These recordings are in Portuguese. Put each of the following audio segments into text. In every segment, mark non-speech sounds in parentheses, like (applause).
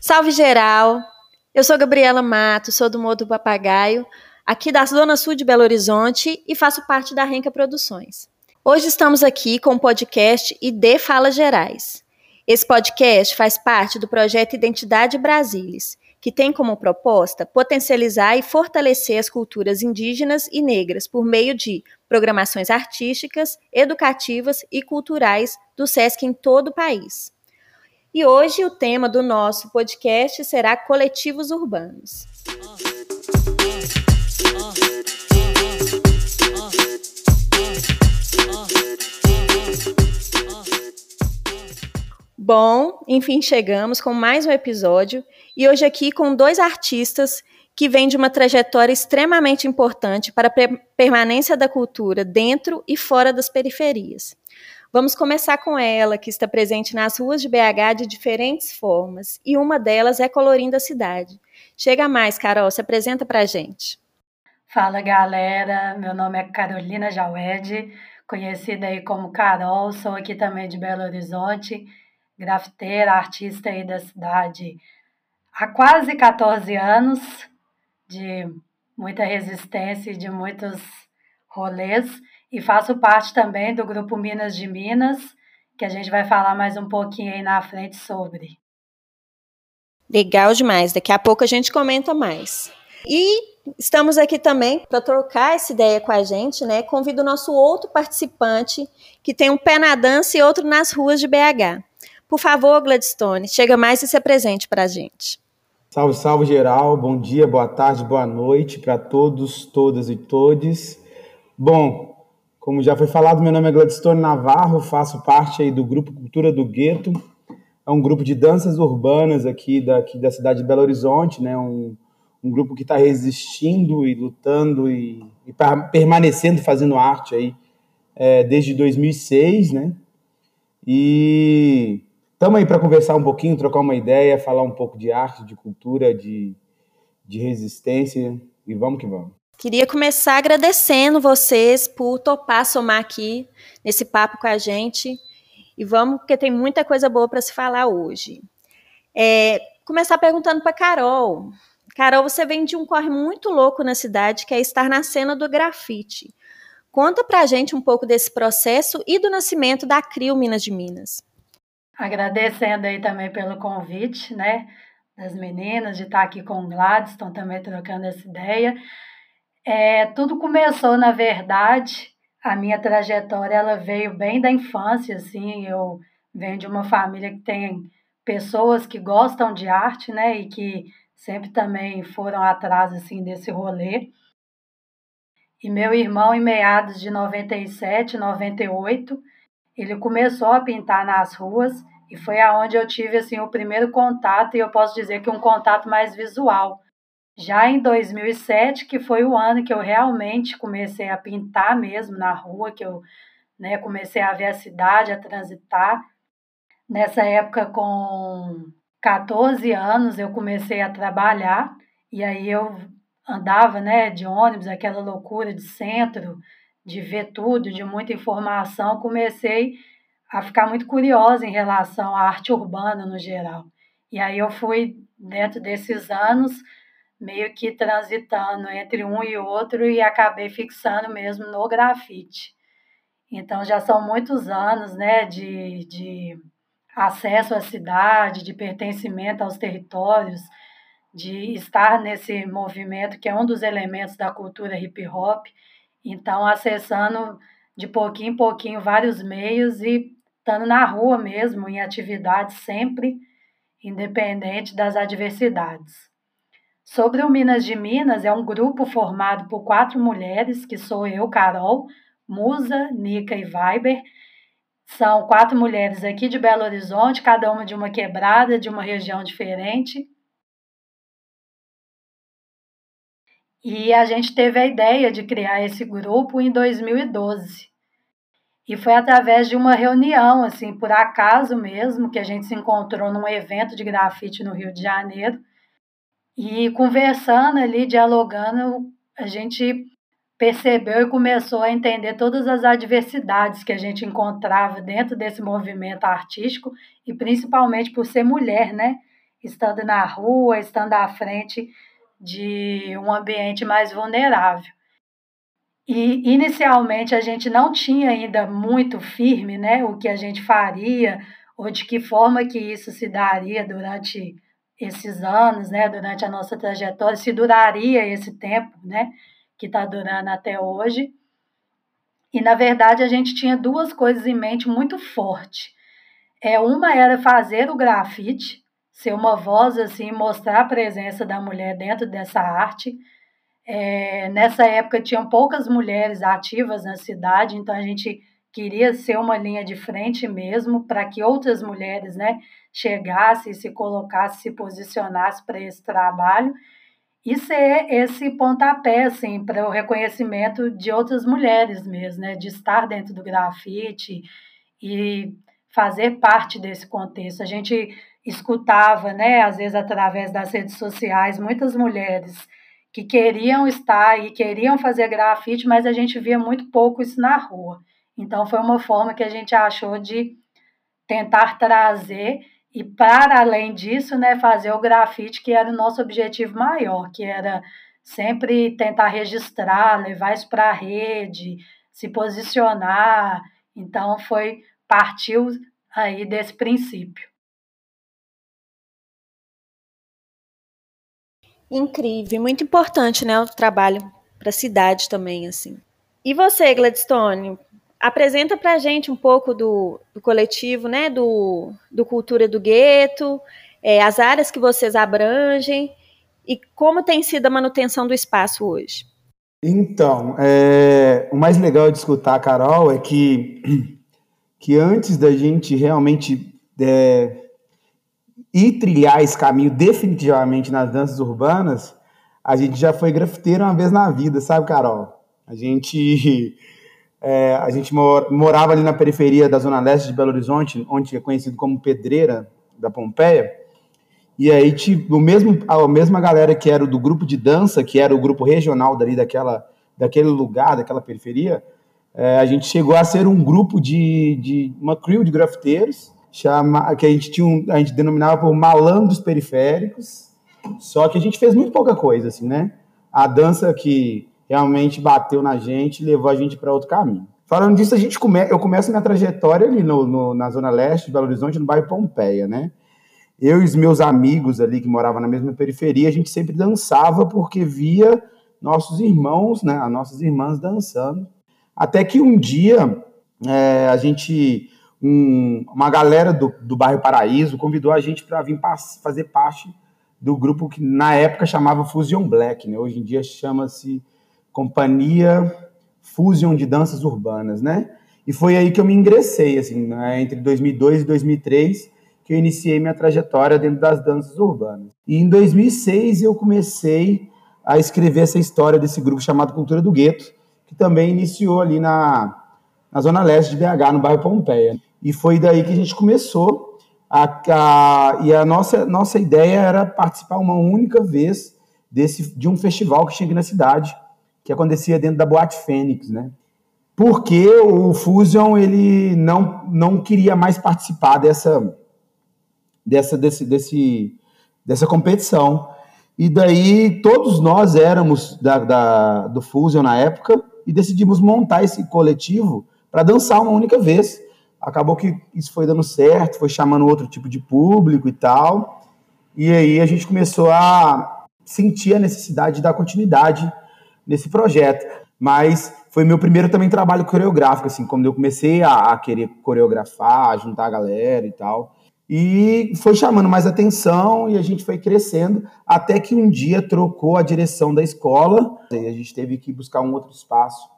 Salve geral! Eu sou Gabriela Mato, sou do Modo Papagaio, aqui da Zona Sul de Belo Horizonte e faço parte da Renca Produções. Hoje estamos aqui com o podcast ID Falas Gerais. Esse podcast faz parte do projeto Identidade Brasilis, que tem como proposta potencializar e fortalecer as culturas indígenas e negras por meio de programações artísticas, educativas e culturais do SESC em todo o país. E hoje o tema do nosso podcast será coletivos urbanos. Bom, enfim, chegamos com mais um episódio e hoje aqui com dois artistas que vêm de uma trajetória extremamente importante para a permanência da cultura dentro e fora das periferias. Vamos começar com ela, que está presente nas ruas de BH de diferentes formas, e uma delas é colorindo a cidade. Chega mais, Carol, se apresenta para a gente. Fala, galera. Meu nome é Carolina Jaued, conhecida aí como Carol, sou aqui também de Belo Horizonte, grafiteira, artista aí da cidade há quase 14 anos, de muita resistência e de muitos rolês e faço parte também do grupo Minas de Minas, que a gente vai falar mais um pouquinho aí na frente sobre. Legal demais, daqui a pouco a gente comenta mais. E estamos aqui também para trocar essa ideia com a gente, né? Convido o nosso outro participante, que tem um pé na dança e outro nas ruas de BH. Por favor, Gladstone, chega mais e se apresente para a gente. Salve, salve geral, bom dia, boa tarde, boa noite para todos, todas e todes. Bom, como já foi falado, meu nome é Gladstone Navarro, faço parte aí do grupo Cultura do Gueto. É um grupo de danças urbanas aqui da, aqui da cidade de Belo Horizonte, né? Um, um grupo que está resistindo e lutando e, e permanecendo fazendo arte aí é, desde 2006, né? E estamos aí para conversar um pouquinho, trocar uma ideia, falar um pouco de arte, de cultura, de, de resistência e vamos que vamos. Queria começar agradecendo vocês por topar somar aqui nesse papo com a gente. E vamos, porque tem muita coisa boa para se falar hoje. É, começar perguntando para Carol. Carol, você vem de um corre muito louco na cidade, que é estar na cena do grafite. Conta para a gente um pouco desse processo e do nascimento da CRIO Minas de Minas. Agradecendo aí também pelo convite, né, das meninas, de estar aqui com o Gladstone também trocando essa ideia. É, tudo começou, na verdade, a minha trajetória ela veio bem da infância, assim, eu venho de uma família que tem pessoas que gostam de arte, né, e que sempre também foram atrás, assim, desse rolê. E meu irmão, em meados de 97, 98, ele começou a pintar nas ruas e foi aonde eu tive, assim, o primeiro contato, e eu posso dizer que um contato mais visual, já em 2007, que foi o ano que eu realmente comecei a pintar mesmo na rua, que eu né, comecei a ver a cidade, a transitar. Nessa época, com 14 anos, eu comecei a trabalhar e aí eu andava né, de ônibus, aquela loucura de centro, de ver tudo, de muita informação. Comecei a ficar muito curiosa em relação à arte urbana no geral. E aí eu fui, dentro desses anos, meio que transitando entre um e outro e acabei fixando mesmo no grafite. Então já são muitos anos né, de, de acesso à cidade, de pertencimento aos territórios, de estar nesse movimento que é um dos elementos da cultura hip hop. Então, acessando de pouquinho em pouquinho vários meios e estando na rua mesmo, em atividades sempre, independente das adversidades. Sobre o Minas de Minas, é um grupo formado por quatro mulheres, que sou eu, Carol, Musa, Nica e Viber. São quatro mulheres aqui de Belo Horizonte, cada uma de uma quebrada, de uma região diferente. E a gente teve a ideia de criar esse grupo em 2012. E foi através de uma reunião, assim, por acaso mesmo, que a gente se encontrou num evento de grafite no Rio de Janeiro. E conversando ali, dialogando, a gente percebeu e começou a entender todas as adversidades que a gente encontrava dentro desse movimento artístico e principalmente por ser mulher, né? Estando na rua, estando à frente de um ambiente mais vulnerável. E inicialmente a gente não tinha ainda muito firme, né, o que a gente faria ou de que forma que isso se daria durante esses anos, né, durante a nossa trajetória, se duraria esse tempo, né, que está durando até hoje. E na verdade a gente tinha duas coisas em mente muito forte. É uma era fazer o grafite, ser uma voz assim, mostrar a presença da mulher dentro dessa arte. É, nessa época tinham poucas mulheres ativas na cidade, então a gente queria ser uma linha de frente mesmo para que outras mulheres, né, chegassem, se colocassem, se posicionassem para esse trabalho e ser esse pontapé assim para o reconhecimento de outras mulheres mesmo, né, de estar dentro do grafite e fazer parte desse contexto. A gente escutava, né, às vezes através das redes sociais, muitas mulheres que queriam estar e queriam fazer grafite, mas a gente via muito pouco isso na rua. Então foi uma forma que a gente achou de tentar trazer e para além disso, né, fazer o grafite que era o nosso objetivo maior, que era sempre tentar registrar, levar isso para a rede, se posicionar. Então foi partiu aí desse princípio. Incrível, muito importante, né, o trabalho para a cidade também, assim. E você, Gladstone, apresenta para a gente um pouco do, do, coletivo, né, do, do Cultura do Gueto, é, as áreas que vocês abrangem e como tem sido a manutenção do espaço hoje. Então, é, o mais legal de escutar, Carol, é que, (clears throat) que antes da gente realmente é, ir trilhar esse caminho definitivamente nas danças urbanas, a gente já foi grafiteiro uma vez na vida, sabe, Carol? A gente, (laughs) é, a gente mor morava ali na periferia da Zona Leste de Belo Horizonte, onde é conhecido como Pedreira da Pompeia, e aí tipo, o mesmo, a mesma galera que era do grupo de dança, que era o grupo regional dali daquela, daquele lugar, daquela periferia, é, a gente chegou a ser um grupo de, de uma crew de grafiteiros, chama, que a gente tinha um, a gente denominava por malandros periféricos. Só que a gente fez muito pouca coisa, assim, né? A dança que realmente bateu na gente levou a gente para outro caminho. Falando disso, a gente come, eu começo minha trajetória ali no, no, na zona leste de Belo Horizonte, no bairro Pompeia, né? Eu e os meus amigos ali que moravam na mesma periferia, a gente sempre dançava porque via nossos irmãos, né, as nossas irmãs dançando. Até que um dia é, a gente um, uma galera do, do bairro Paraíso convidou a gente para vir fazer parte do grupo que na época chamava Fusion Black, né? Hoje em dia chama-se Companhia Fusion de Danças Urbanas, né? E foi aí que eu me ingressei, assim, né? entre 2002 e 2003, que eu iniciei minha trajetória dentro das danças urbanas. E em 2006 eu comecei a escrever essa história desse grupo chamado Cultura do Gueto, que também iniciou ali na, na zona leste de BH, no bairro Pompeia. E foi daí que a gente começou. A, a, e a nossa, nossa ideia era participar uma única vez desse, de um festival que tinha aqui na cidade, que acontecia dentro da Boate Fênix, né? Porque o Fusion ele não, não queria mais participar dessa, dessa, desse, desse, dessa competição. E daí todos nós éramos da, da, do Fusion na época e decidimos montar esse coletivo para dançar uma única vez acabou que isso foi dando certo, foi chamando outro tipo de público e tal. E aí a gente começou a sentir a necessidade de dar continuidade nesse projeto. Mas foi meu primeiro também trabalho coreográfico, assim, quando eu comecei a, a querer coreografar, a juntar a galera e tal. E foi chamando mais atenção e a gente foi crescendo, até que um dia trocou a direção da escola e a gente teve que buscar um outro espaço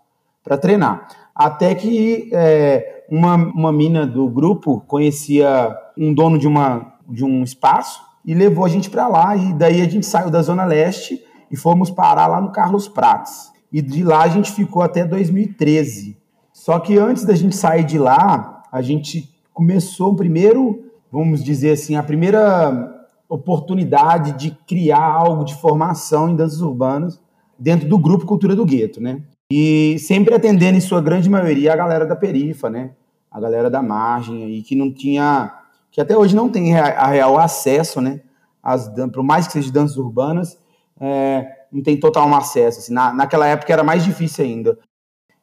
para treinar. Até que é, uma, uma mina do grupo conhecia um dono de, uma, de um espaço e levou a gente para lá. E daí a gente saiu da Zona Leste e fomos parar lá no Carlos Prates. E de lá a gente ficou até 2013. Só que antes da gente sair de lá, a gente começou o primeiro, vamos dizer assim, a primeira oportunidade de criar algo de formação em danças urbanas dentro do grupo Cultura do Gueto, né? E sempre atendendo, em sua grande maioria, a galera da perifa, né? A galera da margem aí, que não tinha, que até hoje não tem a real acesso, né? As, por mais que sejam danças urbanas, é, não tem total acesso. Assim, na, naquela época era mais difícil ainda.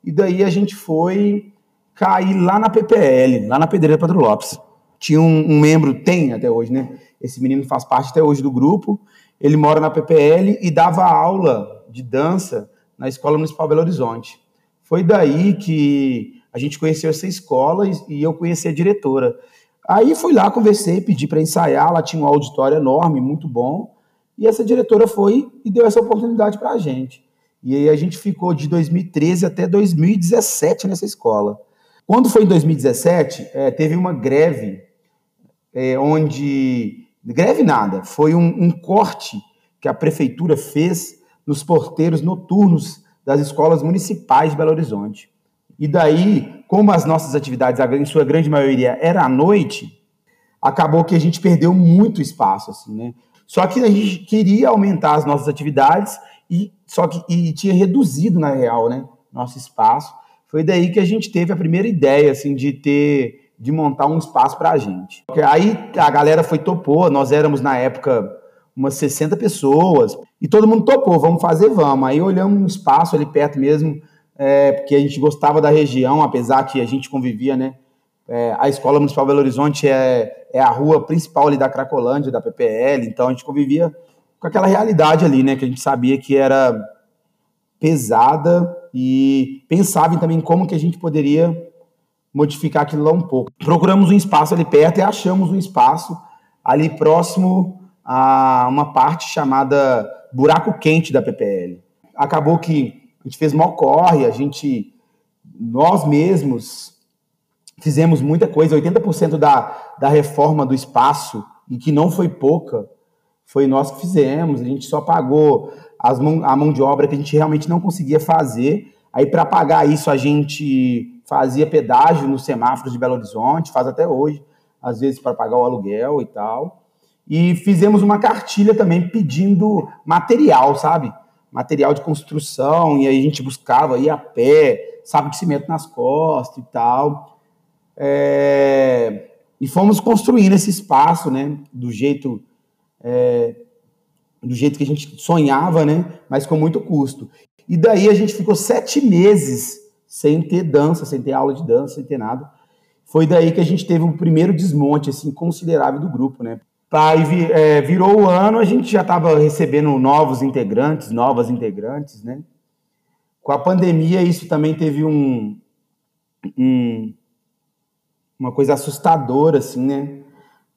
E daí a gente foi cair lá na PPL, lá na Pedreira Pedro Lopes. Tinha um, um, membro, tem até hoje, né? Esse menino faz parte até hoje do grupo. Ele mora na PPL e dava aula de dança na Escola Municipal Belo Horizonte. Foi daí que a gente conheceu essa escola e, eu conheci a diretora. Aí fui lá, conversei, pedi para ensaiar, ela tinha um auditório enorme, muito bom, e essa diretora foi e deu essa oportunidade para a gente. E aí a gente ficou de 2013 até 2017 nessa escola. Quando foi em 2017, é, teve uma greve, é, onde. Greve nada, foi um, um corte que a prefeitura fez nos porteiros noturnos das escolas municipais de Belo Horizonte. E daí, como as nossas atividades, em sua grande maioria, era à noite, acabou que a gente perdeu muito espaço, assim, né? Só que a gente queria aumentar as nossas atividades e só que e tinha reduzido na real, né, nosso espaço. Foi daí que a gente teve a primeira ideia assim de ter de montar um espaço para a gente. Aí a galera foi topou, nós éramos na época umas 60 pessoas e todo mundo topou, vamos fazer, vamos. Aí olhamos um espaço ali perto mesmo, é, porque a gente gostava da região, apesar que a gente convivia, né? É, a Escola Municipal Belo Horizonte é, é a rua principal ali da Cracolândia, da PPL, então a gente convivia com aquela realidade ali, né? Que a gente sabia que era pesada e pensava também como que a gente poderia modificar aquilo lá um pouco. Procuramos um espaço ali perto e achamos um espaço ali próximo a uma parte chamada buraco quente da PPL. Acabou que a gente fez mó corre, a gente, nós mesmos fizemos muita coisa, 80% da, da reforma do espaço, e que não foi pouca, foi nós que fizemos, a gente só pagou as mão, a mão de obra que a gente realmente não conseguia fazer. Aí, para pagar isso, a gente fazia pedágio nos semáforos de Belo Horizonte, faz até hoje, às vezes para pagar o aluguel e tal. E fizemos uma cartilha também pedindo material, sabe? Material de construção, e aí a gente buscava ir a pé, sabe, de cimento nas costas e tal. É... E fomos construindo esse espaço, né, do jeito é, do jeito que a gente sonhava, né? Mas com muito custo. E daí a gente ficou sete meses sem ter dança, sem ter aula de dança, sem ter nada. Foi daí que a gente teve o primeiro desmonte assim considerável do grupo, né? Aí é, virou o ano, a gente já estava recebendo novos integrantes, novas integrantes, né? Com a pandemia, isso também teve um, um uma coisa assustadora, assim, né?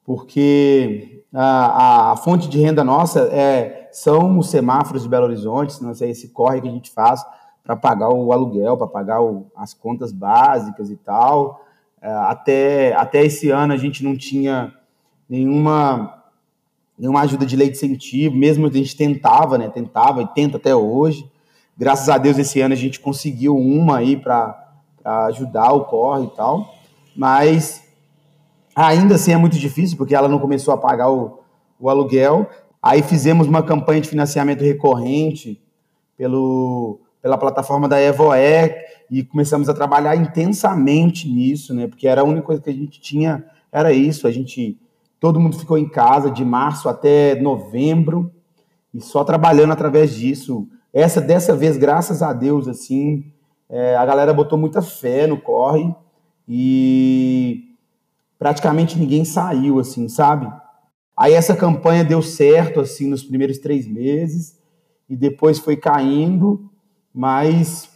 Porque a, a, fonte de renda nossa é, são os semáforos de Belo Horizonte, não sei, esse corre que a gente faz para pagar o aluguel, para pagar o, as contas básicas e tal. É, até, até esse ano a gente não tinha nenhuma, nenhuma ajuda de lei de incentivo, mesmo a gente tentava, né? Tentava e tenta até hoje. Graças a Deus esse ano a gente conseguiu uma aí para ajudar o corre e tal. Mas Ainda assim é muito difícil, porque ela não começou a pagar o, o aluguel. Aí fizemos uma campanha de financiamento recorrente pelo, pela plataforma da Evoe e começamos a trabalhar intensamente nisso, né? Porque era a única coisa que a gente tinha, era isso. A gente, todo mundo ficou em casa de março até novembro e só trabalhando através disso. Essa dessa vez, graças a Deus, assim, é, a galera botou muita fé no corre e praticamente ninguém saiu, assim, sabe? Aí essa campanha deu certo, assim, nos primeiros três meses, e depois foi caindo, mas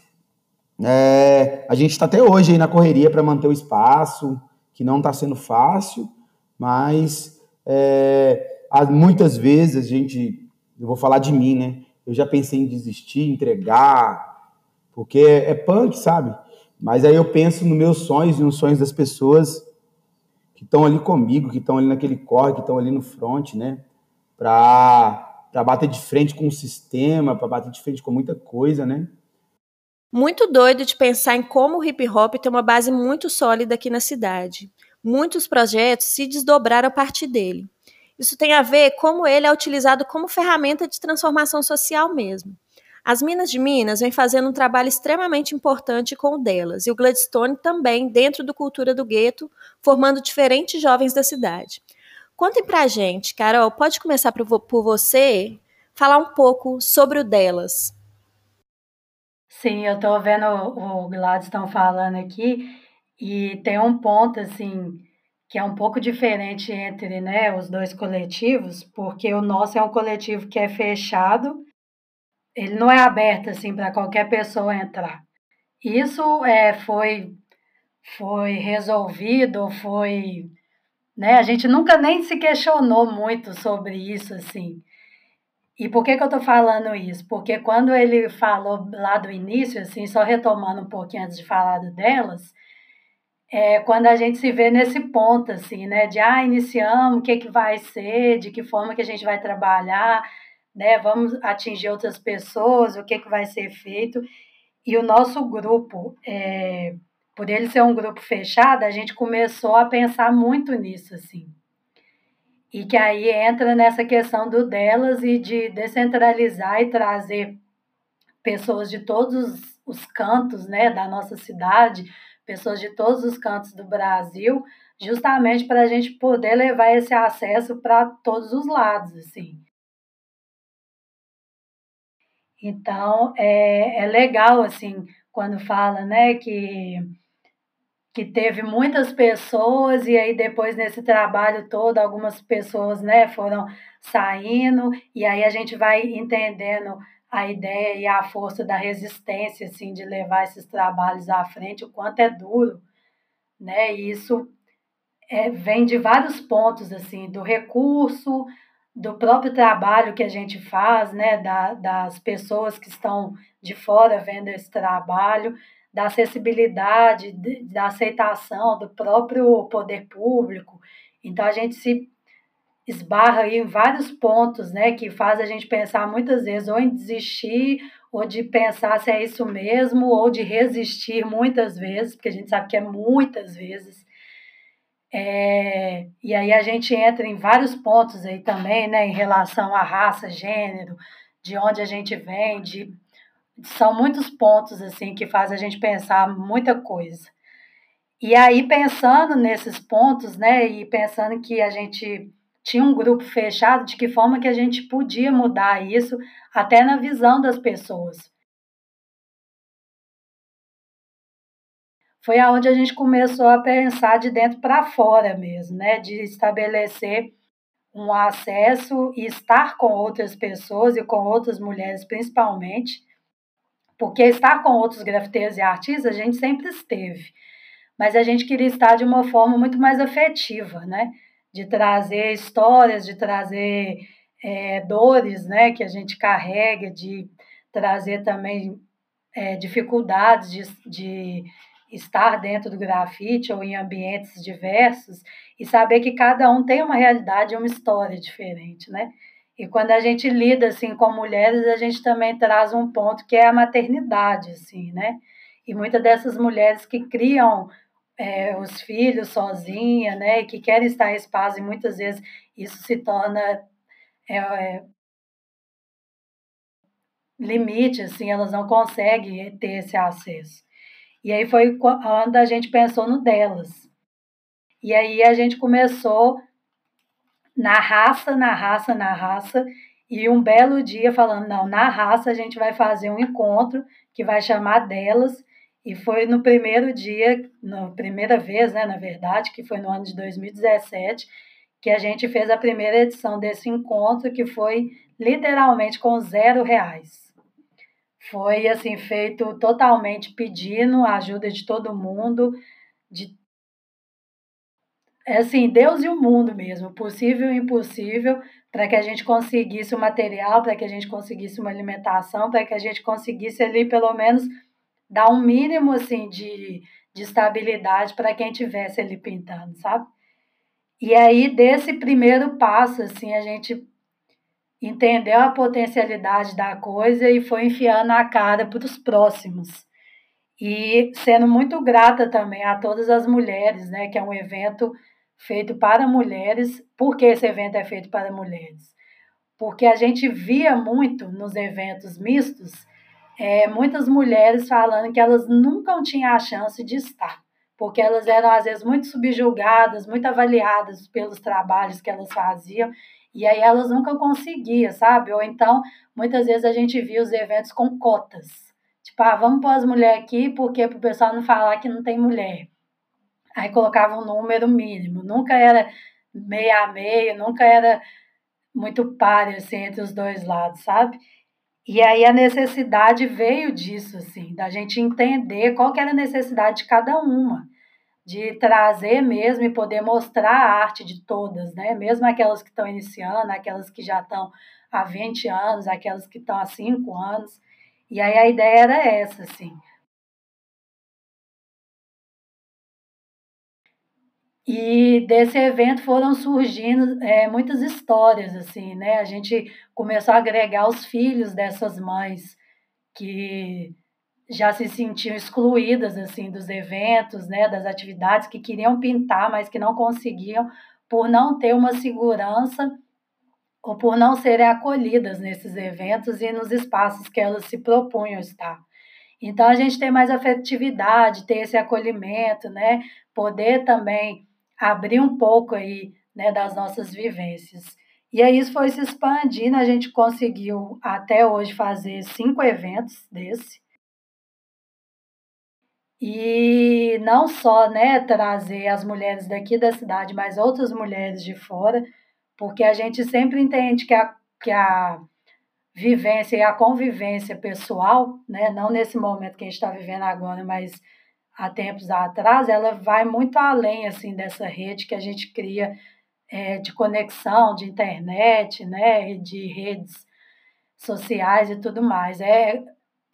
é, a gente está até hoje aí na correria para manter o espaço, que não está sendo fácil, mas é, muitas vezes a gente, eu vou falar de mim, né? Eu já pensei em desistir, entregar, porque é, é punk, sabe? Mas aí eu penso nos meus sonhos e nos sonhos das pessoas que estão ali comigo, que estão ali naquele corre, que estão ali no front, né? Para bater de frente com o sistema, para bater de frente com muita coisa, né? Muito doido de pensar em como o hip hop tem uma base muito sólida aqui na cidade. Muitos projetos se desdobraram a partir dele. Isso tem a ver como ele é utilizado como ferramenta de transformação social mesmo. As Minas de Minas vêm fazendo um trabalho extremamente importante com o delas, e o Gladstone também dentro do Cultura do Gueto, formando diferentes jovens da cidade. Contem pra gente, Carol, pode começar por você, falar um pouco sobre o delas. Sim, eu estou vendo o Gladstone falando aqui, e tem um ponto, assim, que é um pouco diferente entre né, os dois coletivos, porque o nosso é um coletivo que é fechado ele não é aberto assim para qualquer pessoa entrar. Isso é, foi, foi resolvido, foi. Né? A gente nunca nem se questionou muito sobre isso, assim. E por que, que eu estou falando isso? Porque quando ele falou lá do início, assim, só retomando um pouquinho antes de falar delas, é quando a gente se vê nesse ponto, assim, né? De, ah, iniciamos, o que, que vai ser, de que forma que a gente vai trabalhar, né? Vamos atingir outras pessoas, o que, que vai ser feito. E o nosso grupo, é, por ele ser um grupo fechado, a gente começou a pensar muito nisso, assim. E que aí entra nessa questão do delas e de descentralizar e trazer pessoas de todos os cantos né, da nossa cidade, pessoas de todos os cantos do Brasil, justamente para a gente poder levar esse acesso para todos os lados, assim. Então, é, é legal, assim, quando fala, né, que, que teve muitas pessoas e aí depois nesse trabalho todo, algumas pessoas, né, foram saindo e aí a gente vai entendendo a ideia e a força da resistência, assim, de levar esses trabalhos à frente, o quanto é duro, né, e isso é, vem de vários pontos, assim, do recurso, do próprio trabalho que a gente faz, né, da, das pessoas que estão de fora vendo esse trabalho, da acessibilidade, de, da aceitação do próprio poder público. Então a gente se esbarra em vários pontos, né, que faz a gente pensar muitas vezes ou em desistir, ou de pensar se é isso mesmo, ou de resistir muitas vezes, porque a gente sabe que é muitas vezes. É, e aí a gente entra em vários pontos aí também, né, em relação à raça, gênero, de onde a gente vem, de, são muitos pontos assim que faz a gente pensar muita coisa. E aí pensando nesses pontos, né, e pensando que a gente tinha um grupo fechado, de que forma que a gente podia mudar isso até na visão das pessoas. foi aonde a gente começou a pensar de dentro para fora mesmo, né? De estabelecer um acesso e estar com outras pessoas e com outras mulheres principalmente, porque estar com outros grafiteiros e artistas a gente sempre esteve, mas a gente queria estar de uma forma muito mais afetiva, né? De trazer histórias, de trazer é, dores, né? Que a gente carrega, de trazer também é, dificuldades de, de estar dentro do grafite ou em ambientes diversos e saber que cada um tem uma realidade e uma história diferente, né? E quando a gente lida assim com mulheres, a gente também traz um ponto que é a maternidade, assim, né? E muitas dessas mulheres que criam é, os filhos sozinha, né? E que querem estar em espaço e muitas vezes isso se torna é, é, limite, assim, elas não conseguem ter esse acesso. E aí foi quando a gente pensou no delas. E aí a gente começou na raça, na raça, na raça, e um belo dia falando, não, na raça a gente vai fazer um encontro que vai chamar delas, e foi no primeiro dia, na primeira vez, né, na verdade, que foi no ano de 2017, que a gente fez a primeira edição desse encontro, que foi literalmente com zero reais. Foi assim feito totalmente pedindo a ajuda de todo mundo, de é assim, Deus e o mundo mesmo, possível e impossível, para que a gente conseguisse o material, para que a gente conseguisse uma alimentação, para que a gente conseguisse ali pelo menos dar um mínimo assim de, de estabilidade para quem tivesse ali pintando, sabe? E aí desse primeiro passo assim, a gente entendeu a potencialidade da coisa e foi enfiando a cara para os próximos. E sendo muito grata também a todas as mulheres, né, que é um evento feito para mulheres. Por que esse evento é feito para mulheres? Porque a gente via muito nos eventos mistos é, muitas mulheres falando que elas nunca tinham a chance de estar, porque elas eram às vezes muito subjugadas, muito avaliadas pelos trabalhos que elas faziam, e aí elas nunca conseguiam, sabe? Ou então, muitas vezes a gente via os eventos com cotas. Tipo, ah, vamos pôr as mulheres aqui, porque para o pessoal não falar que não tem mulher. Aí colocava um número mínimo, nunca era meia a meio, nunca era muito páreo assim, entre os dois lados, sabe? E aí a necessidade veio disso, assim, da gente entender qual que era a necessidade de cada uma, de trazer mesmo e poder mostrar a arte de todas, né? Mesmo aquelas que estão iniciando, aquelas que já estão há 20 anos, aquelas que estão há 5 anos. E aí a ideia era essa, assim, E desse evento foram surgindo é, muitas histórias, assim, né? A gente começou a agregar os filhos dessas mães que já se sentiam excluídas, assim, dos eventos, né? Das atividades, que queriam pintar, mas que não conseguiam por não ter uma segurança ou por não serem acolhidas nesses eventos e nos espaços que elas se propunham estar. Então, a gente tem mais afetividade, ter esse acolhimento, né? Poder também abrir um pouco aí, né, das nossas vivências. E aí isso foi se expandindo, a gente conseguiu até hoje fazer cinco eventos desse. E não só né, trazer as mulheres daqui da cidade, mas outras mulheres de fora, porque a gente sempre entende que a, que a vivência e a convivência pessoal, né, não nesse momento que a gente está vivendo agora, mas há tempos atrás, ela vai muito além assim dessa rede que a gente cria é, de conexão, de internet, né, de redes sociais e tudo mais. É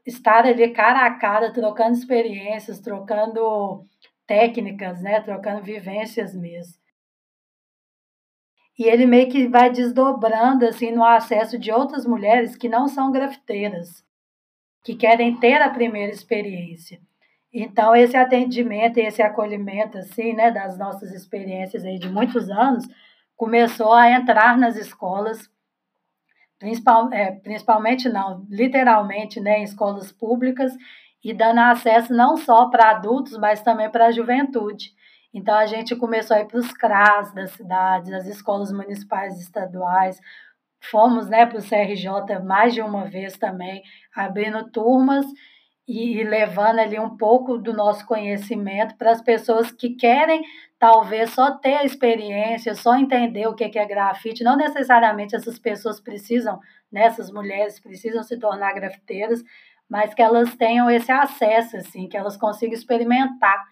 estar ali cara a cara, trocando experiências, trocando técnicas, né, trocando vivências mesmo. E ele meio que vai desdobrando assim no acesso de outras mulheres que não são grafiteiras, que querem ter a primeira experiência. Então, esse atendimento e esse acolhimento, assim, né, das nossas experiências aí de muitos anos, começou a entrar nas escolas, principal, é, principalmente não, literalmente, né, em escolas públicas, e dando acesso não só para adultos, mas também para a juventude. Então, a gente começou a ir para os CRAS das cidades, as escolas municipais e estaduais, fomos né, para o CRJ mais de uma vez também, abrindo turmas e, levando ali um pouco do nosso conhecimento para as pessoas que querem talvez só ter a experiência, só entender o que é grafite. Não necessariamente essas pessoas precisam, né, essas mulheres precisam se tornar grafiteiras, mas que elas tenham esse acesso, assim, que elas consigam experimentar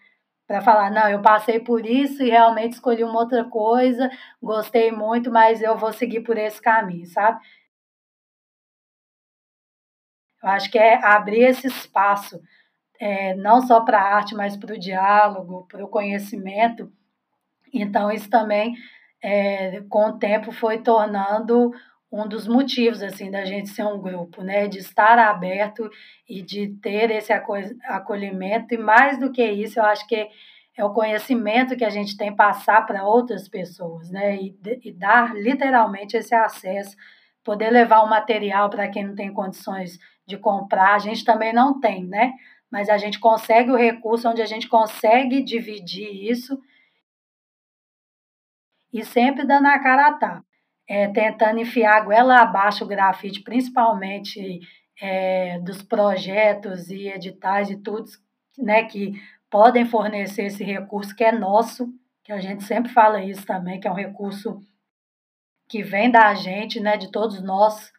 para falar, não, eu passei por isso e realmente escolhi uma outra coisa, gostei muito, mas eu vou seguir por esse caminho, sabe? Eu acho que é abrir esse espaço, é, não só para a arte, mas para o diálogo, para o conhecimento. Então, isso também, é, com o tempo, foi tornando um dos motivos assim da gente ser um grupo, né, de estar aberto e de ter esse acolhimento. E mais do que isso, eu acho que é o conhecimento que a gente tem passar para outras pessoas, né, e, e, dar literalmente esse acesso, poder levar o material para quem não tem condições de comprar, a gente também não tem, né? Mas a gente consegue o recurso onde a gente consegue dividir isso e sempre dando a cara a tapa. É, tentando enfiar a goela abaixo o grafite, principalmente é, dos projetos e editais e tudo, né, que podem fornecer esse recurso que é nosso, que a gente sempre fala isso também, que é um recurso que vem da gente, né, de todos nós,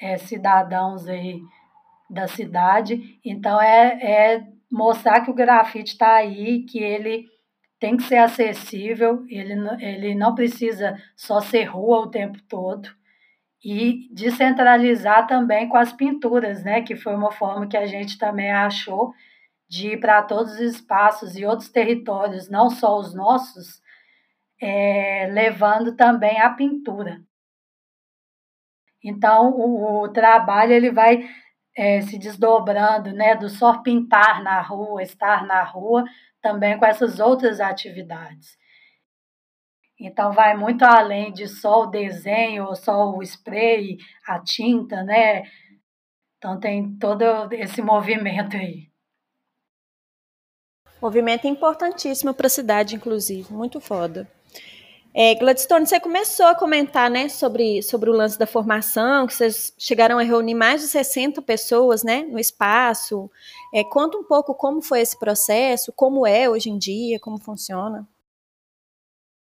é, cidadãos aí da cidade. Então, é, é mostrar que o grafite está aí, que ele tem que ser acessível, ele, ele não precisa só ser rua o tempo todo. E descentralizar também com as pinturas, né? Que foi uma forma que a gente também achou de ir para todos os espaços e outros territórios, não só os nossos, é, levando também a pintura. Então, o, o trabalho ele vai é, se desdobrando, né, do só pintar na rua, estar na rua, também com essas outras atividades. Então, vai muito além de só o desenho, só o spray, a tinta, né? Então tem todo esse movimento aí. Movimento importantíssimo para a cidade, inclusive, muito foda. É, Gladstone, você começou a comentar né, sobre, sobre o lance da formação, que vocês chegaram a reunir mais de 60 pessoas né, no espaço. É, conta um pouco como foi esse processo, como é hoje em dia, como funciona.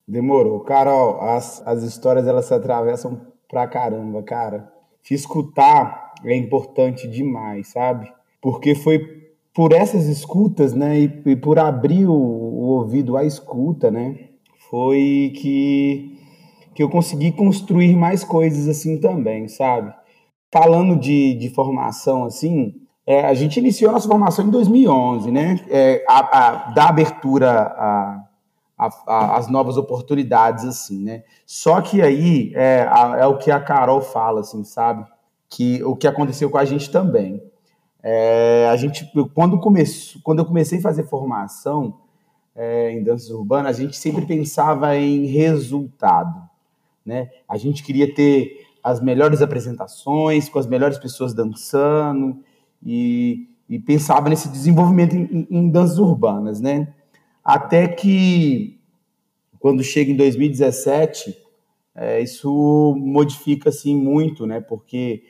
Demorou. Carol, as, as histórias elas se atravessam pra caramba, cara. Te escutar é importante demais, sabe? Porque foi por essas escutas, né, e, e por abrir o, o ouvido à escuta, né, foi que, que eu consegui construir mais coisas assim também, sabe? Falando de, de formação, assim, é, a gente iniciou nossa formação em 2011, né? É, a, a, da abertura a, a, as novas oportunidades, assim, né? Só que aí é, é, o que a Carol fala, assim, sabe? Que o que aconteceu com a gente também. É, a gente, quando, começo, quando eu comecei a fazer formação, é, em danças urbanas, a gente sempre pensava em resultado. Né? A gente queria ter as melhores apresentações, com as melhores pessoas dançando, e, e pensava nesse desenvolvimento em, em, danças urbanas. Né? Até que, quando chega em 2017, é, isso modifica assim, muito, né? porque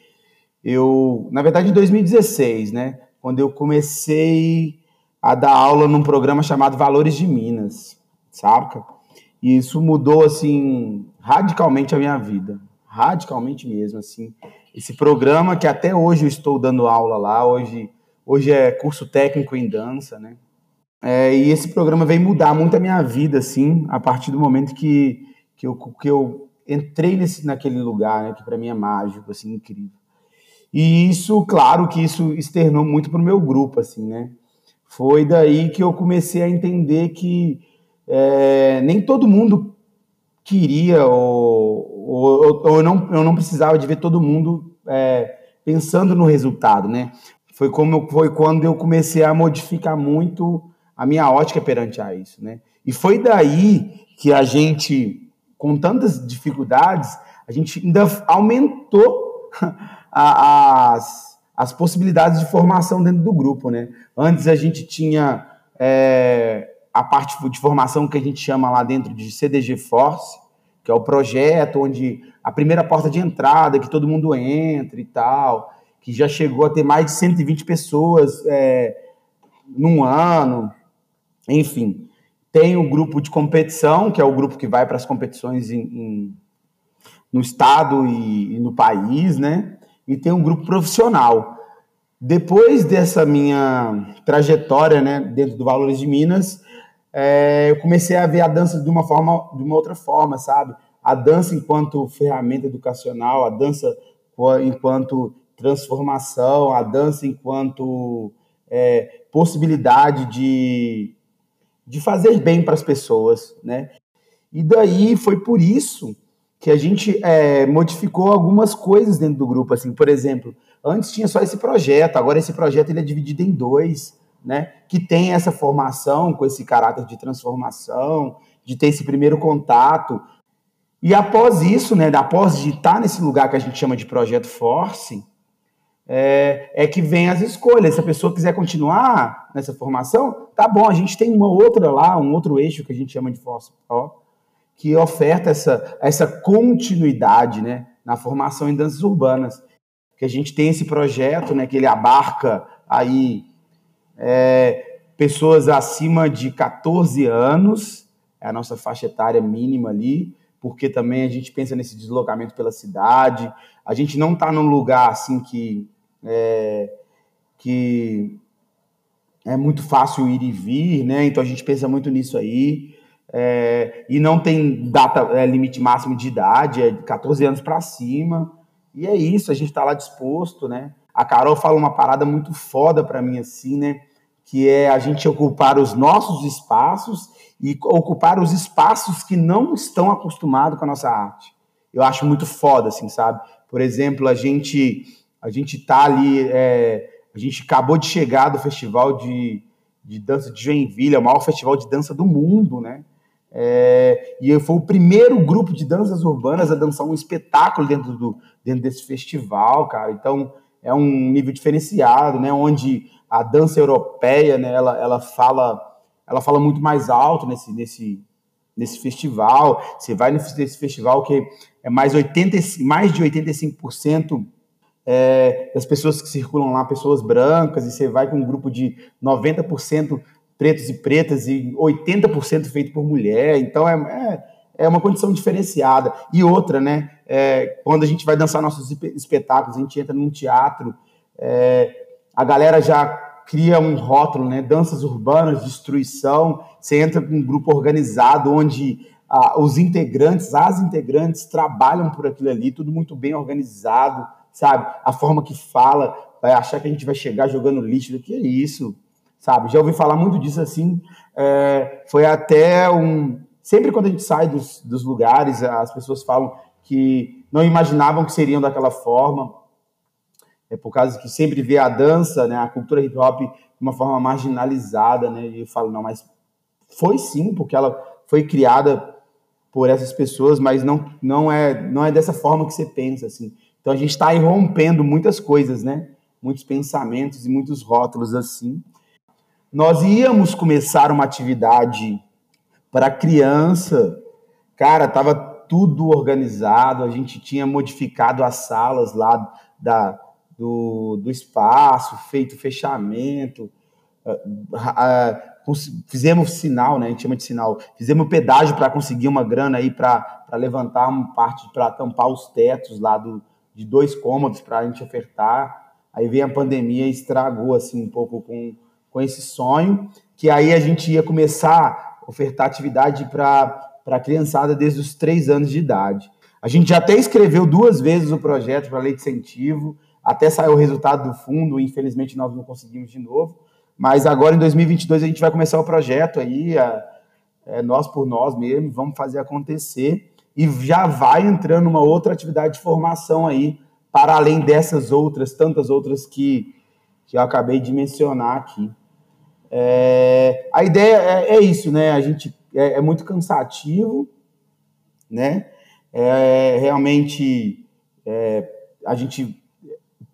eu, na verdade, em 2016, né? quando eu comecei a dar aula num programa chamado Valores de Minas, saca? E isso mudou, assim, radicalmente a minha vida. Radicalmente mesmo, assim. Esse programa que até hoje eu estou dando aula lá, hoje, hoje é curso técnico em dança, né? É, e esse programa veio mudar muito a minha vida, assim, a partir do momento que, que, eu, que eu entrei nesse, naquele lugar, né? Que para mim é mágico, assim, incrível. E isso, claro que isso externou muito para o meu grupo, assim, né? Foi daí que eu comecei a entender que é, nem todo mundo queria ou, ou, ou, eu, não, eu não precisava de ver todo mundo é, pensando no resultado, né? Foi, como, foi quando eu comecei a modificar muito a minha ótica perante a isso, né? E foi daí que a gente, com tantas dificuldades, a gente ainda aumentou (laughs) as as possibilidades de formação dentro do grupo, né? Antes a gente tinha é, a parte de formação que a gente chama lá dentro de CDG Force, que é o projeto onde a primeira porta de entrada, que todo mundo entra e tal, que já chegou a ter mais de 120 pessoas é, num ano, enfim. Tem o grupo de competição, que é o grupo que vai para as competições em, em, no estado e, e no país, né? E tem um grupo profissional. Depois dessa minha trajetória né, dentro do Valores de Minas, é, eu comecei a ver a dança de uma forma, de uma outra forma, sabe? A dança enquanto ferramenta educacional, a dança enquanto transformação, a dança enquanto é, possibilidade de, de fazer bem para as pessoas, né? E daí foi por isso que a gente é, modificou algumas coisas dentro do grupo, assim, por exemplo, antes tinha só esse projeto, agora esse projeto ele é dividido em dois, né, que tem essa formação com esse caráter de transformação, de ter esse primeiro contato, e após isso, né, após de estar nesse lugar que a gente chama de projeto Force, é, é, que vem as escolhas. Se a pessoa quiser continuar nessa formação, tá bom, a gente tem uma outra lá, um outro eixo que a gente chama de Force Pro, que oferta essa, essa continuidade né, na formação em danças urbanas. Que a gente tem esse projeto né, que ele abarca aí é, pessoas acima de 14 anos, é a nossa faixa etária mínima ali, porque também a gente pensa nesse deslocamento pela cidade. A gente não está num lugar assim que é, que é muito fácil ir e vir, né? Então a gente pensa muito nisso aí é, e não tem data é, limite máximo de idade, é de 14 anos para cima. E é isso, a gente está lá disposto, né? A Carol fala uma parada muito foda para mim, assim, né? Que é a gente ocupar os nossos espaços e ocupar os espaços que não estão acostumados com a nossa arte. Eu acho muito foda, assim, sabe? Por exemplo, a gente a gente tá ali, é, a gente acabou de chegar do festival de, de dança de Joinville, é o maior festival de dança do mundo, né? É, e foi o primeiro grupo de danças urbanas a dançar um espetáculo dentro, do, dentro desse festival, cara. Então, é um nível diferenciado, né? Onde a dança europeia, né? Ela, ela fala ela fala muito mais alto nesse, nesse, nesse festival. Você vai nesse festival que é mais, 80, mais de 85% é, das pessoas que circulam lá, pessoas brancas, e você vai com um grupo de 90% pretos e pretas e 80% feito por mulher. Então é, é, é, uma condição diferenciada. E outra, né? É, quando a gente vai dançar nossos espetáculos, a gente entra num teatro, é, a galera já cria um rótulo, né? Danças urbanas, destruição. Você entra com um grupo organizado onde ah, os integrantes, as integrantes trabalham por aquilo ali, tudo muito bem organizado, sabe? A forma que fala, vai achar que a gente vai chegar jogando lixo, que é isso, sabe? Já ouvi falar muito disso assim. É, foi até um. Sempre quando a gente sai dos, dos lugares, as pessoas falam que não imaginavam que seriam daquela forma é por causa que sempre vê a dança, né, a cultura hip hop de uma forma marginalizada, né? E eu falo, não, mas foi sim, porque ela foi criada por essas pessoas, mas não, não é não é dessa forma que você pensa assim. Então a gente está rompendo muitas coisas, né? Muitos pensamentos e muitos rótulos assim. Nós íamos começar uma atividade para criança, cara, tava tudo organizado, a gente tinha modificado as salas lá da do, do espaço, feito fechamento, uh, uh, fizemos sinal, né? A gente chama de sinal. Fizemos pedágio para conseguir uma grana aí para levantar uma parte para tampar os tetos lá do, de dois cômodos para a gente ofertar. Aí veio a pandemia e estragou assim um pouco com, com esse sonho, que aí a gente ia começar a ofertar atividade para a criançada desde os três anos de idade. A gente já até escreveu duas vezes o projeto para lei de incentivo, até sair o resultado do fundo, infelizmente nós não conseguimos de novo, mas agora em 2022 a gente vai começar o projeto aí, é, é nós por nós mesmo, vamos fazer acontecer e já vai entrando uma outra atividade de formação aí, para além dessas outras, tantas outras que, que eu acabei de mencionar aqui. É, a ideia é, é, isso, né? A gente é, é muito cansativo, né? É, realmente é, a gente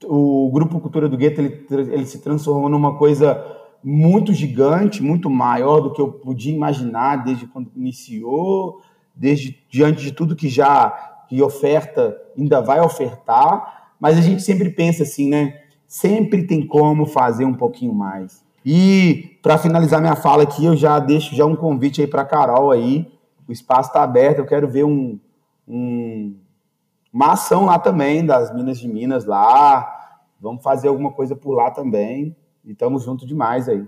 o Grupo Cultura do Gueto ele, ele se transformou numa coisa muito gigante, muito maior do que eu podia imaginar desde quando iniciou, desde diante de tudo que já que oferta, ainda vai ofertar, mas a gente sempre pensa assim, né? Sempre tem como fazer um pouquinho mais. E para finalizar minha fala aqui, eu já deixo já um convite aí para Carol aí. O espaço está aberto, eu quero ver um, um uma ação lá também das Minas de Minas lá. Vamos fazer alguma coisa por lá também. E estamos juntos demais aí.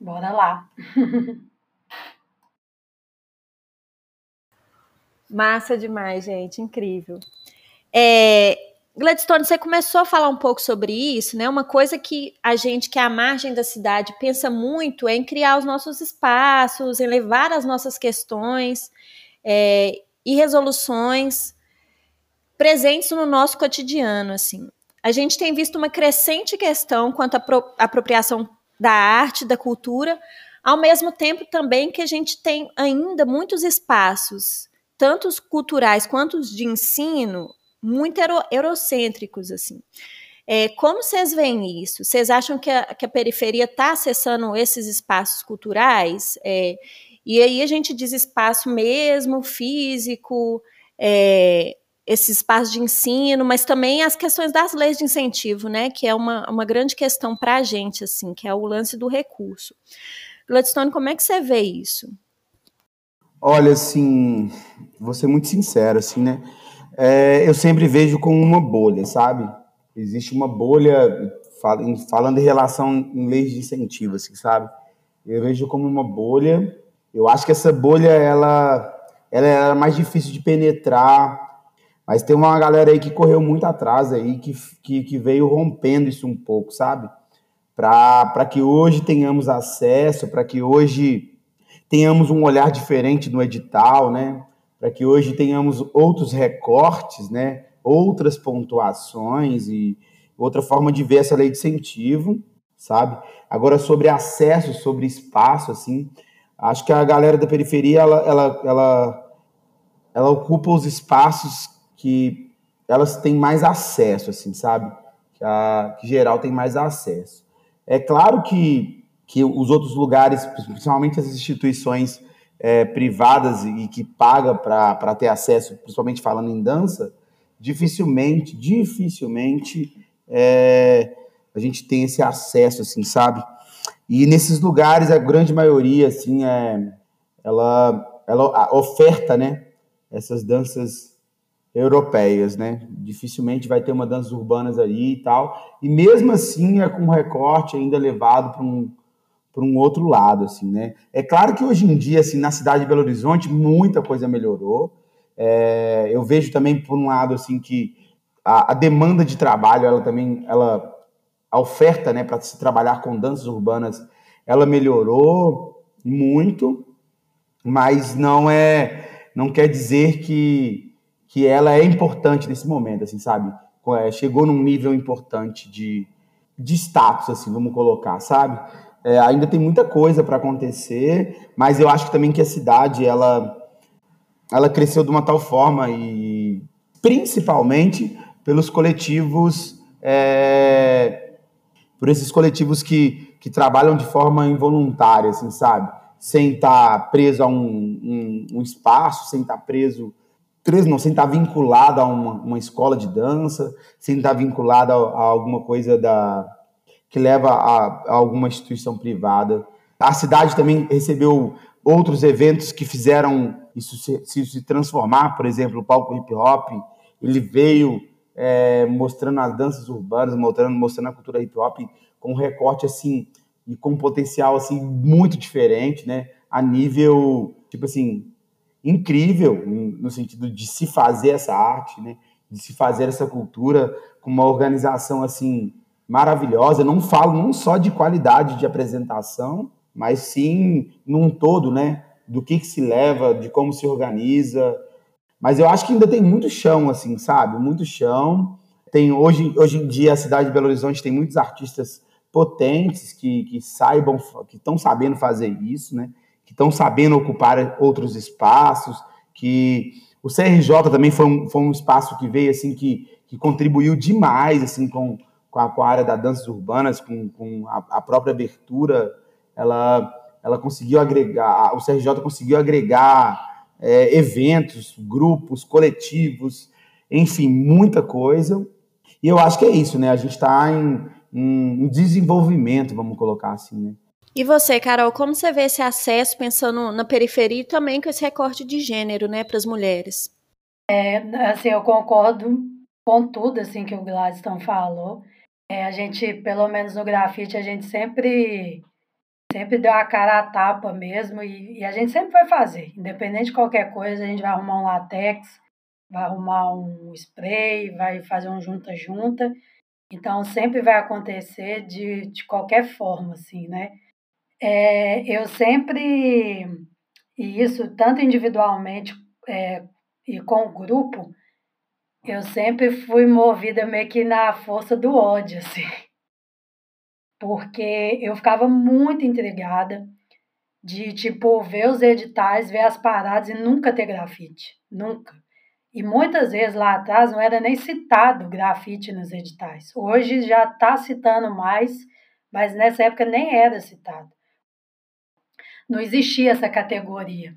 Bora lá. (laughs) Massa demais, gente, incrível. É, Gladstone, você começou a falar um pouco sobre isso, né? Uma coisa que a gente que é à margem da cidade pensa muito é em criar os nossos espaços, em levar as nossas questões é, e resoluções presentes no nosso cotidiano, assim. A gente tem visto uma crescente questão quanto à apropriação da arte, da cultura, ao mesmo tempo também que a gente tem ainda muitos espaços, tanto os culturais quanto os de ensino, muito euro eurocêntricos, assim. É, como vocês veem isso? Vocês acham que a, que a periferia está acessando esses espaços culturais? É, e aí a gente diz espaço mesmo, físico, é, esse espaço de ensino, mas também as questões das leis de incentivo, né, que é uma, uma grande questão para a gente, assim, que é o lance do recurso. Gladstone, como é que você vê isso? Olha, assim, vou ser muito sincero, assim, né, é, eu sempre vejo como uma bolha, sabe? Existe uma bolha, falando em relação em leis de incentivo, assim, sabe? Eu vejo como uma bolha, eu acho que essa bolha, ela, ela é mais difícil de penetrar, mas tem uma galera aí que correu muito atrás aí, que, que, que veio rompendo isso um pouco, sabe? Para que hoje tenhamos acesso, para que hoje tenhamos um olhar diferente no edital, né? Para que hoje tenhamos outros recortes, né? Outras pontuações e outra forma de ver essa lei de incentivo, sabe? Agora sobre acesso, sobre espaço, assim, acho que a galera da periferia ela, ela, ela, ela ocupa os espaços que elas têm mais acesso, assim, sabe? Que, a, que geral tem mais acesso. É claro que, que os outros lugares, principalmente as instituições é, privadas e que paga para ter acesso, principalmente falando em dança, dificilmente, dificilmente é, a gente tem esse acesso, assim, sabe? E nesses lugares, a grande maioria, assim, é, ela, ela oferta, né, essas danças europeias, né? Dificilmente vai ter uma dança urbanas aí e tal. E mesmo assim é com recorte ainda levado para um, para um outro lado, assim, né? É claro que hoje em dia, assim, na cidade de Belo Horizonte, muita coisa melhorou. É, eu vejo também, por um lado, assim, que a, a demanda de trabalho, ela também, ela, a oferta, né, para se trabalhar com danças urbanas, ela melhorou muito, mas não é, não quer dizer que, que ela é importante nesse momento, assim, sabe? É, chegou num nível importante de, de status, assim, vamos colocar, sabe? É, ainda tem muita coisa para acontecer, mas eu acho também que a cidade ela, ela cresceu de uma tal forma e principalmente pelos coletivos, é, por esses coletivos que, que trabalham de forma involuntária, assim, sabe? Sem estar tá preso a um, um, um espaço, sem estar tá preso preso não, sem estar tá vinculado a uma, uma escola de dança, sem estar vinculado a, a alguma coisa da, que leva a, a alguma instituição privada. A cidade também recebeu outros eventos que fizeram isso se, se, transformar, por exemplo, o palco hip hop, ele veio é, mostrando as danças urbanas, mostrando, mostrando a cultura hip hop com um recorte assim e com um potencial assim muito diferente, né? A nível tipo assim incrível no sentido de se fazer essa arte, né? De se fazer essa cultura com uma organização assim maravilhosa. Eu não falo não só de qualidade de apresentação, mas sim num todo, né? Do que, que se leva, de como se organiza. Mas eu acho que ainda tem muito chão, assim, sabe? Muito chão. Tem hoje, hoje em dia a cidade de Belo Horizonte tem muitos artistas potentes que, que saibam, que estão sabendo fazer isso, né? Que estão sabendo ocupar outros espaços. Que o CRJ também foi um, foi um espaço que veio assim que, que contribuiu demais assim com com a, com a área da danças urbanas, com, com a, a, própria abertura, ela, ela conseguiu agregar, o CRJ conseguiu agregar é, eventos, grupos, coletivos, enfim, muita coisa. E eu acho que é isso, né? A gente está em, em, desenvolvimento, vamos colocar assim, né? E você, Carol, como você vê esse acesso pensando na periferia e também com esse recorte de gênero, né, para as mulheres? É, assim, eu concordo com tudo assim que o Gladstone falou. É, a gente, pelo menos no grafite, a gente sempre sempre deu a cara a tapa mesmo e, e, a gente sempre vai fazer. Independente de qualquer coisa, a gente vai arrumar um latex, vai arrumar um spray, vai fazer um junta-junta. Então, sempre vai acontecer de, de qualquer forma, assim, né? É, eu sempre, e isso tanto individualmente é, e com o grupo, eu sempre fui movida meio que na força do ódio, assim. Porque eu ficava muito intrigada de, tipo, ver os editais, ver as paradas e nunca ter grafite. Nunca. E muitas vezes lá atrás não era nem citado grafite nos editais. Hoje já está citando mais, mas nessa época nem era citado. Não existia essa categoria.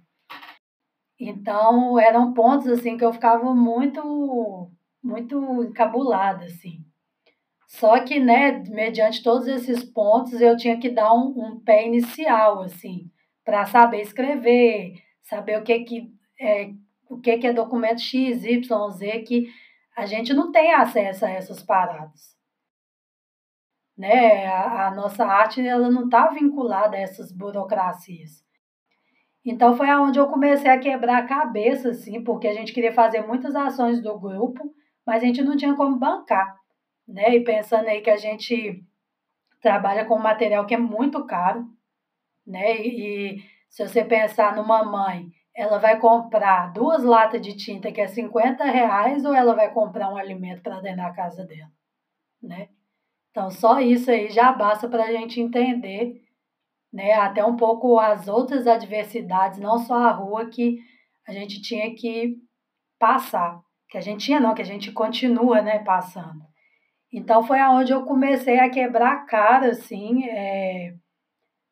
Então, eram pontos assim que eu ficava muito muito encabulada assim. Só que, né, mediante todos esses pontos, eu tinha que dar um, um pé inicial assim, para saber escrever, saber o que que é, o que que é documento X, Y, Z que a gente não tem acesso a essas paradas. Né? A, a nossa arte ela não está vinculada a essas burocracias. Então foi aonde eu comecei a quebrar a cabeça, assim, porque a gente queria fazer muitas ações do grupo, mas a gente não tinha como bancar, né? E pensando aí que a gente trabalha com um material que é muito caro, né? E, e se você pensar numa mãe, ela vai comprar duas latas de tinta que é 50 reais ou ela vai comprar um alimento para dentro da casa dela, né? Então só isso aí já basta para a gente entender né, até um pouco as outras adversidades, não só a rua que a gente tinha que passar. que a gente tinha não, que a gente continua, né, passando. Então foi aonde eu comecei a quebrar a cara, assim, é...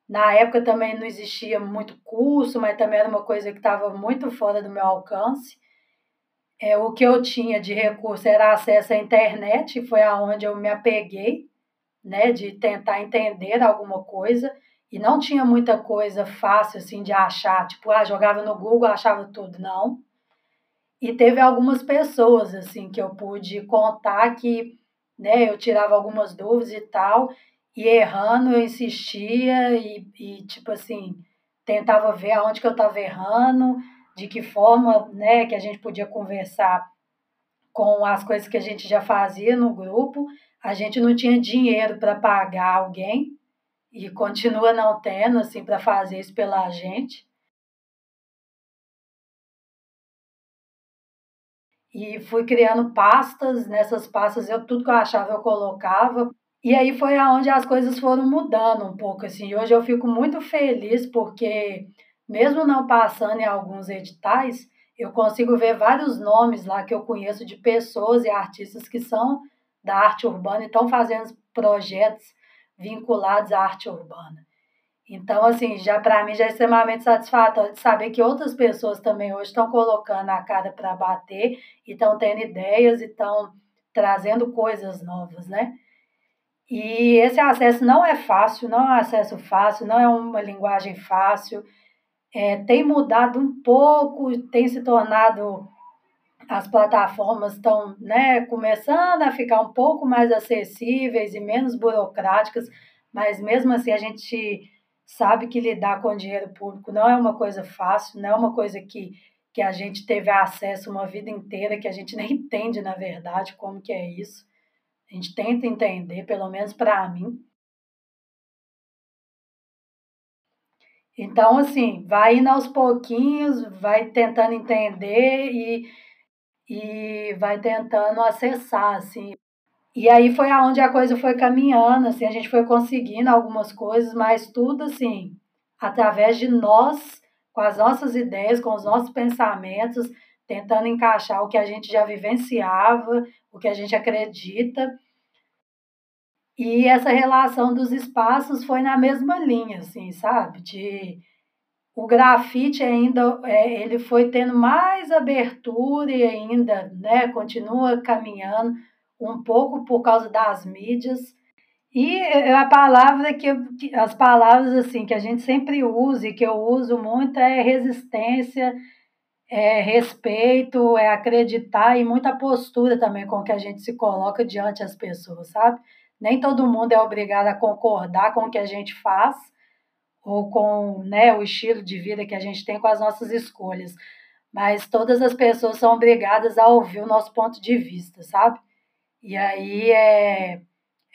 na época também não existia muito curso, mas também era uma coisa que estava muito fora do meu alcance. É, o que eu tinha de recurso era acesso à internet, foi aonde eu me apeguei, né, de tentar entender alguma coisa, e não tinha muita coisa fácil, assim, de achar, tipo, ah, jogava no Google, achava tudo, não. E teve algumas pessoas, assim, que eu pude contar que, né, eu tirava algumas dúvidas e tal, e errando eu insistia e, e tipo assim, tentava ver aonde que eu estava errando, de que forma, né, que a gente podia conversar com as coisas que a gente já fazia no grupo. A gente não tinha dinheiro para pagar alguém e continua não tendo assim para fazer isso pela gente. E fui criando pastas, nessas pastas eu tudo que eu achava eu colocava. E aí foi aonde as coisas foram mudando um pouco assim. Hoje eu fico muito feliz porque mesmo não passando em alguns editais, eu consigo ver vários nomes lá que eu conheço de pessoas e artistas que são da arte urbana e estão fazendo projetos vinculados à arte urbana. Então, assim, já para mim já é extremamente satisfatório de saber que outras pessoas também hoje estão colocando a cara para bater e estão tendo ideias e estão trazendo coisas novas, né? E esse acesso não é fácil, não é um acesso fácil, não é uma linguagem fácil é, tem mudado um pouco, tem se tornado as plataformas estão né, começando a ficar um pouco mais acessíveis e menos burocráticas, mas mesmo assim a gente sabe que lidar com dinheiro público não é uma coisa fácil, não é uma coisa que, que a gente teve acesso uma vida inteira, que a gente nem (laughs) entende, na verdade, como que é isso. A gente tenta entender, pelo menos para mim, Então, assim, vai indo aos pouquinhos, vai tentando entender e, e vai tentando acessar, assim. E aí foi aonde a coisa foi caminhando, assim, a gente foi conseguindo algumas coisas, mas tudo, assim, através de nós, com as nossas ideias, com os nossos pensamentos, tentando encaixar o que a gente já vivenciava, o que a gente acredita e essa relação dos espaços foi na mesma linha, assim, sabe? De o grafite ainda é, ele foi tendo mais abertura e ainda, né, continua caminhando um pouco por causa das mídias. E a palavra que, que as palavras assim que a gente sempre usa e que eu uso muito é resistência, é respeito, é acreditar e muita postura também com que a gente se coloca diante das pessoas, sabe? Nem todo mundo é obrigado a concordar com o que a gente faz ou com né, o estilo de vida que a gente tem com as nossas escolhas. Mas todas as pessoas são obrigadas a ouvir o nosso ponto de vista, sabe? E aí é,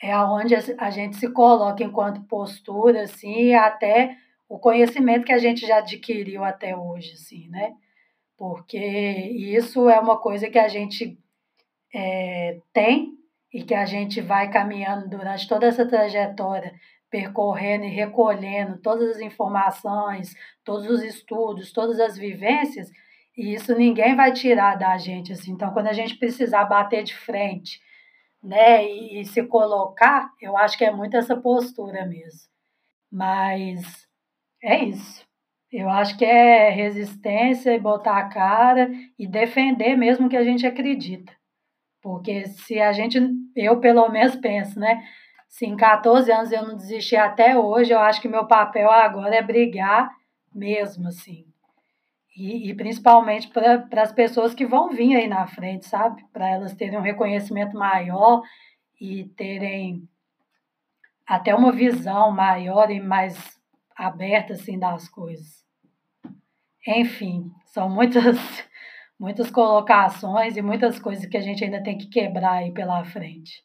é onde a gente se coloca enquanto postura, assim, até o conhecimento que a gente já adquiriu até hoje, assim, né? Porque isso é uma coisa que a gente é, tem e que a gente vai caminhando durante toda essa trajetória, percorrendo e recolhendo todas as informações, todos os estudos, todas as vivências, e isso ninguém vai tirar da gente assim. Então, quando a gente precisar bater de frente, né, e, e se colocar, eu acho que é muito essa postura mesmo. Mas é isso. Eu acho que é resistência e botar a cara e defender mesmo que a gente acredita. Porque se a gente, eu pelo menos penso, né? Se em 14 anos eu não desisti até hoje, eu acho que meu papel agora é brigar mesmo, assim. E, e principalmente para as pessoas que vão vir aí na frente, sabe? Para elas terem um reconhecimento maior e terem até uma visão maior e mais aberta, assim, das coisas. Enfim, são muitas (laughs) muitas colocações e muitas coisas que a gente ainda tem que quebrar aí pela frente.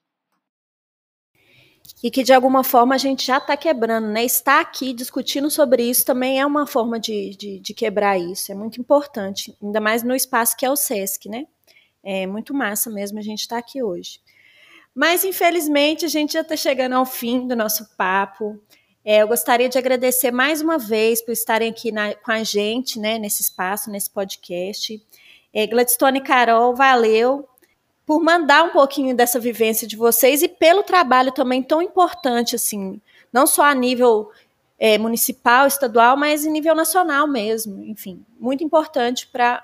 E que de alguma forma a gente já está quebrando, né? Estar aqui discutindo sobre isso também é uma forma de, de, de, quebrar isso. É muito importante, ainda mais no espaço que é o SESC, né? É muito massa mesmo a gente estar tá aqui hoje. Mas infelizmente a gente já está chegando ao fim do nosso papo. É, eu gostaria de agradecer mais uma vez por estarem aqui na, com a gente, né, nesse espaço, nesse podcast. É, Gladstone e Carol, valeu por mandar um pouquinho dessa vivência de vocês e pelo trabalho também tão importante, assim, não só a nível é, municipal, estadual, mas em nível nacional mesmo. Enfim, muito importante para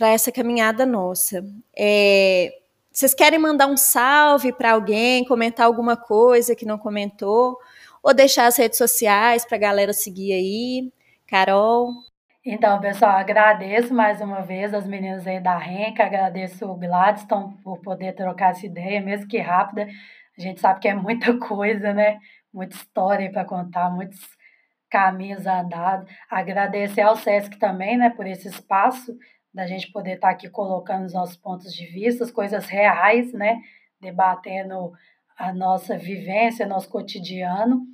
essa caminhada nossa. É, vocês querem mandar um salve para alguém, comentar alguma coisa que não comentou, ou deixar as redes sociais para a galera seguir aí? Carol? Então, pessoal, agradeço mais uma vez as meninas aí da Renca, agradeço o Gladstone por poder trocar essa ideia, mesmo que rápida. A gente sabe que é muita (laughs) coisa, né? Muita história para contar, muitos caminhos andados. Agradecer ao SESC também, né, por esse espaço da gente poder estar tá aqui colocando os nossos pontos de vista, as coisas reais, né, debatendo a nossa vivência, nosso cotidiano.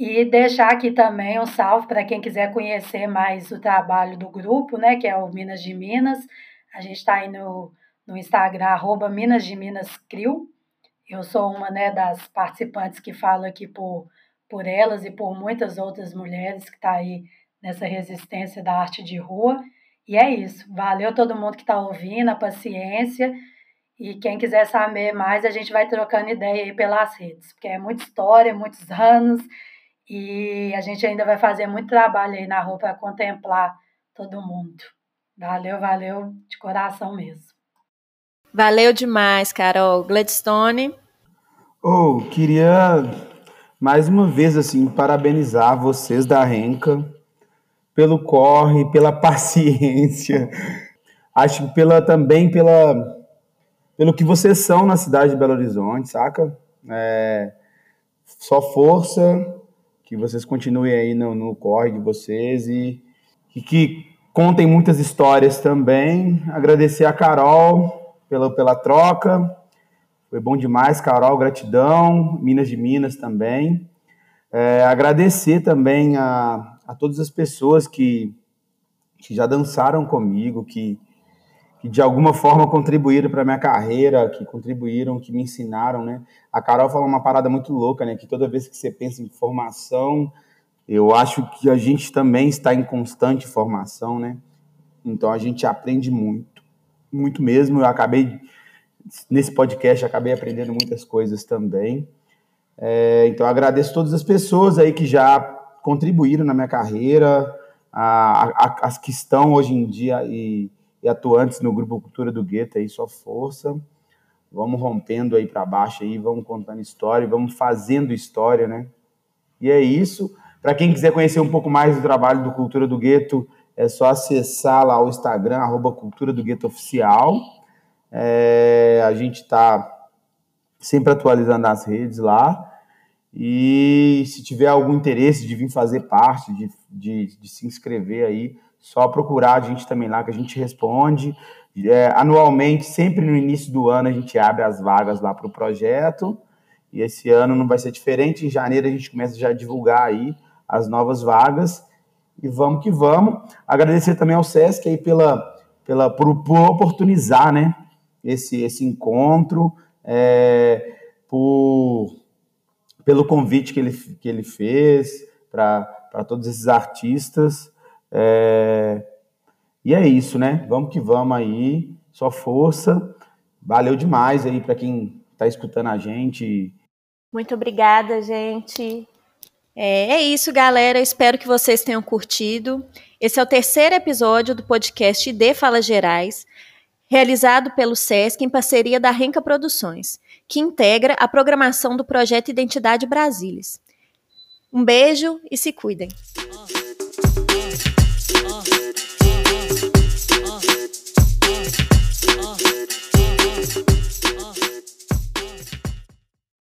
E deixar aqui também um salve para quem quiser conhecer mais o trabalho do grupo, né, que é o Minas de Minas. A gente está aí no, no Instagram, arroba Minas de Minas Crio. Eu sou uma né, das participantes que falo aqui por, por elas e por muitas outras mulheres que estão tá aí nessa resistência da arte de rua. E é isso. Valeu todo mundo que está ouvindo, a paciência. E quem quiser saber mais, a gente vai trocando ideia aí pelas redes, porque é muita história, muitos anos. E a gente ainda vai fazer muito trabalho aí na rua para contemplar todo mundo. Valeu, valeu de coração mesmo. Valeu demais, Carol. Gladstone. Oh, queria mais uma vez assim parabenizar vocês da Renca pelo corre, pela (laughs) paciência. Acho que pela também pela pelo que vocês são na cidade de Belo Horizonte, saca? É, só força, que vocês continuem aí no, no corre de vocês e, e, que contem muitas histórias também. Agradecer a Carol pela, pela troca. Foi bom demais, Carol, gratidão. Minas de Minas também. É, agradecer também a, a todas as pessoas que, que já dançaram comigo, que, que de alguma forma contribuíram para minha carreira, que contribuíram, que me ensinaram, né? A Carol falou uma parada muito louca, né? Que toda vez que você pensa em formação, eu acho que a gente também está em constante formação, né? Então a gente aprende muito, muito mesmo. Eu acabei nesse podcast acabei aprendendo muitas coisas também. É, então agradeço todas as pessoas aí que já contribuíram na minha carreira, a, a, as que estão hoje em dia e e atuantes no Grupo Cultura do Gueto aí, só força. Vamos rompendo aí para baixo aí, vamos contando história, vamos fazendo história, né? E é isso. Para quem quiser conhecer um pouco mais do trabalho do Cultura do Gueto, é só acessar lá o Instagram, arroba Cultura do Gueto Oficial. É, a gente está sempre atualizando as redes lá. E se tiver algum interesse de vir fazer parte, de, de, de se inscrever aí, só procurar a gente também lá que a gente responde. É, anualmente, sempre no início do ano, a gente abre as vagas lá para o projeto. E esse ano não vai ser diferente. Em janeiro a gente começa já a divulgar aí as novas vagas. E vamos que vamos. Agradecer também ao SESC aí pela, pela, por, por oportunizar né, esse, esse encontro, é, por, pelo convite que ele, que ele fez para todos esses artistas. É... E é isso, né? Vamos que vamos aí, só força. Valeu demais aí para quem está escutando a gente. Muito obrigada, gente. É, é, isso, galera. Espero que vocês tenham curtido. Esse é o terceiro episódio do podcast De Falas Gerais, realizado pelo SESC em parceria da Renca Produções, que integra a programação do projeto Identidade Brasilis. Um beijo e se cuidem. Ah, ah, ah, ah.